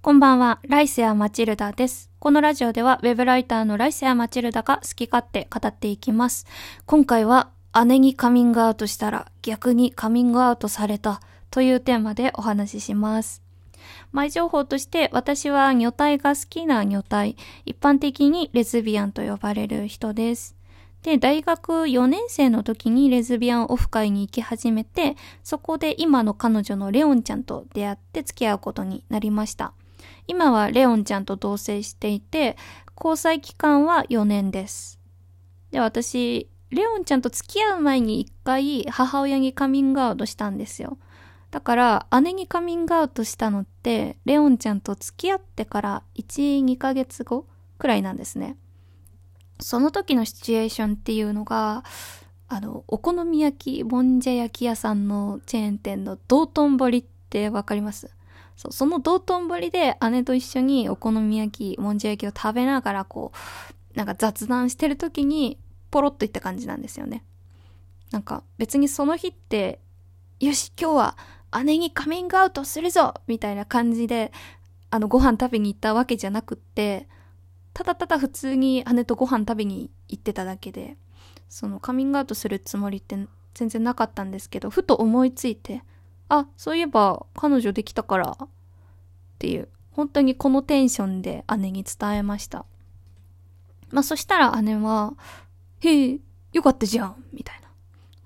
こんばんは、ライセア・マチルダです。このラジオでは、ウェブライターのライセア・マチルダが好き勝手語っていきます。今回は、姉にカミングアウトしたら逆にカミングアウトされたというテーマでお話しします。前情報として、私は女体が好きな女体、一般的にレズビアンと呼ばれる人です。で、大学4年生の時にレズビアンオフ会に行き始めて、そこで今の彼女のレオンちゃんと出会って付き合うことになりました。今はレオンちゃんと同棲していて、交際期間は4年です。で、私、レオンちゃんと付き合う前に一回母親にカミングアウトしたんですよ。だから、姉にカミングアウトしたのって、レオンちゃんと付き合ってから1、2ヶ月後くらいなんですね。その時のシチュエーションっていうのが、あの、お好み焼き、もんじゃ焼き屋さんのチェーン店の道頓堀ってわかります？そ、その道頓堀で姉と一緒にお好み焼き、もんじゃ焼きを食べながらこう、なんか雑談してる時に、ポロッといった感じなんですよね。なんか別にその日って、よし、今日は姉にカミングアウトするぞみたいな感じで、あの、ご飯食べに行ったわけじゃなくって、ただただ普通に姉とご飯食べに行ってただけで、そのカミングアウトするつもりって全然なかったんですけど、ふと思いついて、あ、そういえば彼女できたからっていう、本当にこのテンションで姉に伝えました。まあそしたら姉は、へえ、よかったじゃんみたいな。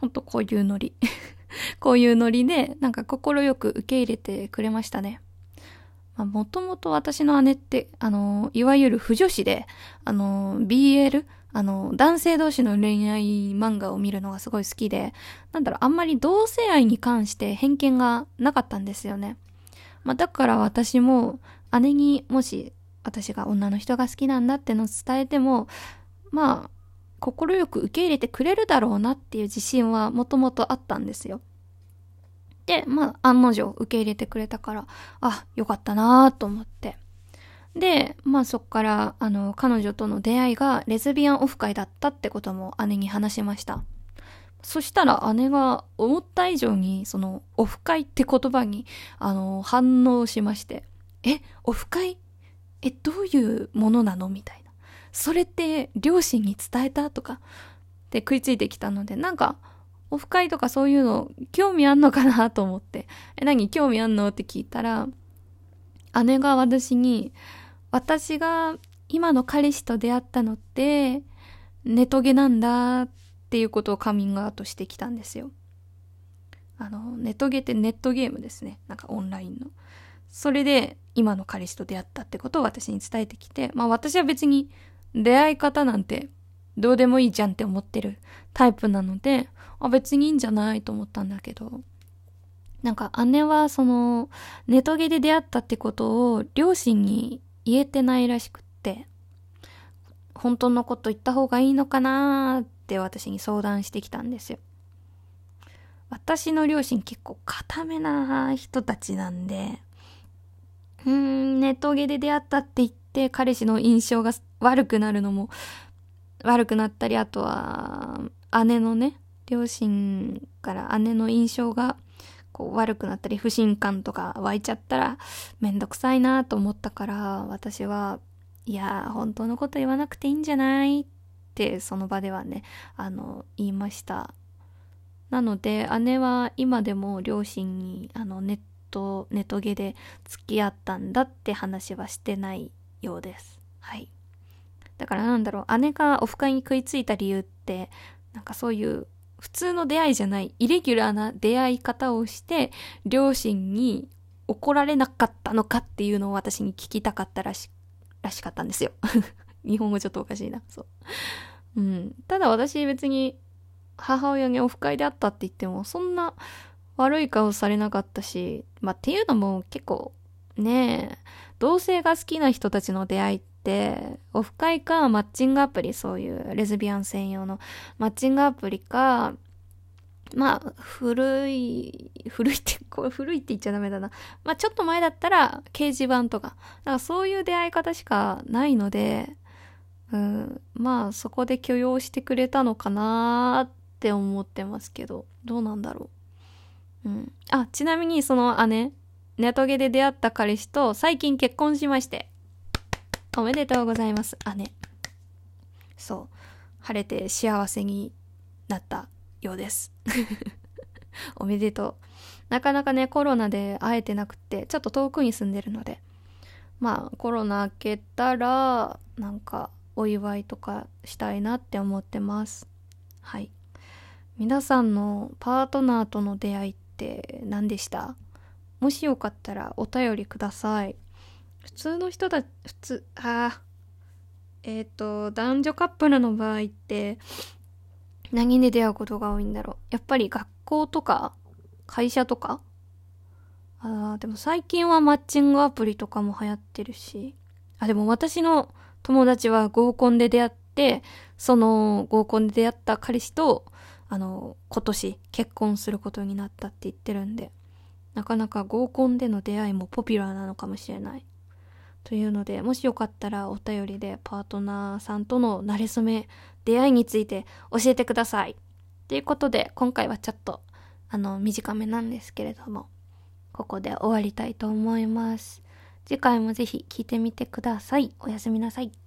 ほんとこういうノリ。こういうノリで、なんか心よく受け入れてくれましたね。まあ、もともと私の姉って、あの、いわゆる不女子で、あの、BL、あの、男性同士の恋愛漫画を見るのがすごい好きで、なんだろう、あんまり同性愛に関して偏見がなかったんですよね。まあ、だから私も、姉にもし、私が女の人が好きなんだってのを伝えても、まあ、心よく受け入れてくれるだろうなっていう自信はもともとあったんですよ。で、まあ、案の定受け入れてくれたから、あ、よかったなぁと思って。で、まあそっから、あの、彼女との出会いがレズビアンオフ会だったってことも姉に話しました。そしたら姉が思った以上に、その、オフ会って言葉に、あの、反応しまして、え、オフ会？え、どういうものなの？みたいな。それって両親に伝えた？とか、って食いついてきたので、なんか、オフ会とかそういうの興味あんのかな？と思って、え、何？興味あんの？って聞いたら、姉が私に、私が今の彼氏と出会ったのって、ネトゲなんだっていうことをカミングアウトしてきたんですよ。あの、ネトゲってネットゲームですね。なんかオンラインの。それで今の彼氏と出会ったってことを私に伝えてきて、まあ私は別に出会い方なんてどうでもいいじゃんって思ってるタイプなので、あ、別にいいんじゃないと思ったんだけど、なんか姉はそのネトゲで出会ったってことを両親に言えてないらしくって、本当のこと言った方がいいのかなーって私に相談してきたんですよ。私の両親結構固めな人たちなんで、うーん、ネトゲで出会ったって言って彼氏の印象が悪くなるのも悪くなったり、あとは姉のね、両親から姉の印象がこう悪くなったり不信感とか湧いちゃったらめんどくさいなと思ったから私はいや本当のこと言わなくていいんじゃないってその場ではねあの言いました。なので姉は今でも両親にあのネットネトゲで付き合ったんだって話はしてないようです。はい。だからなんだろう姉がオフ会に食いついた理由ってなんかそういう普通の出会いじゃない、イレギュラーな出会い方をして、両親に怒られなかったのかっていうのを私に聞きたかったらし、らしかったんですよ。日本語ちょっとおかしいな。そう。うん。ただ私別に母親にオフ会で会ったって言っても、そんな悪い顔されなかったし、まあっていうのも結構ねえ、同性が好きな人たちの出会いって、オフ会かマッチングアプリ、そういうレズビアン専用のマッチングアプリか、まあ、古い、古いって、これ古いって言っちゃダメだな。まあ、ちょっと前だったら、掲示板とか。だかそういう出会い方しかないので、うん、まあ、そこで許容してくれたのかなって思ってますけど、どうなんだろう。うん。あ、ちなみにその姉、ネトゲで出会った彼氏と最近結婚しまして。おめでとうございます、姉。そう。晴れて幸せになったようです。おめでとう。なかなかね、コロナで会えてなくて、ちょっと遠くに住んでるので、まあ、コロナ明けたら、なんか、お祝いとかしたいなって思ってます。はい。皆さんのパートナーとの出会いって何でした？もしよかったらお便りください。普通の人だ、普通、ああ、えっ、ー、と、男女カップルの場合って、何で出会うことが多いんだろう。やっぱり学校とか、会社とかあでも最近はマッチングアプリとかも流行ってるし。あ、でも私の友達は合コンで出会って、その合コンで出会った彼氏と、あの、今年結婚することになったって言ってるんで、なかなか合コンでの出会いもポピュラーなのかもしれない。というので、もしよかったらお便りでパートナーさんとの馴れ初め、出会いについて教えてください。ということで、今回はちょっと、あの、短めなんですけれども、ここで終わりたいと思います。次回もぜひ聞いてみてください。おやすみなさい。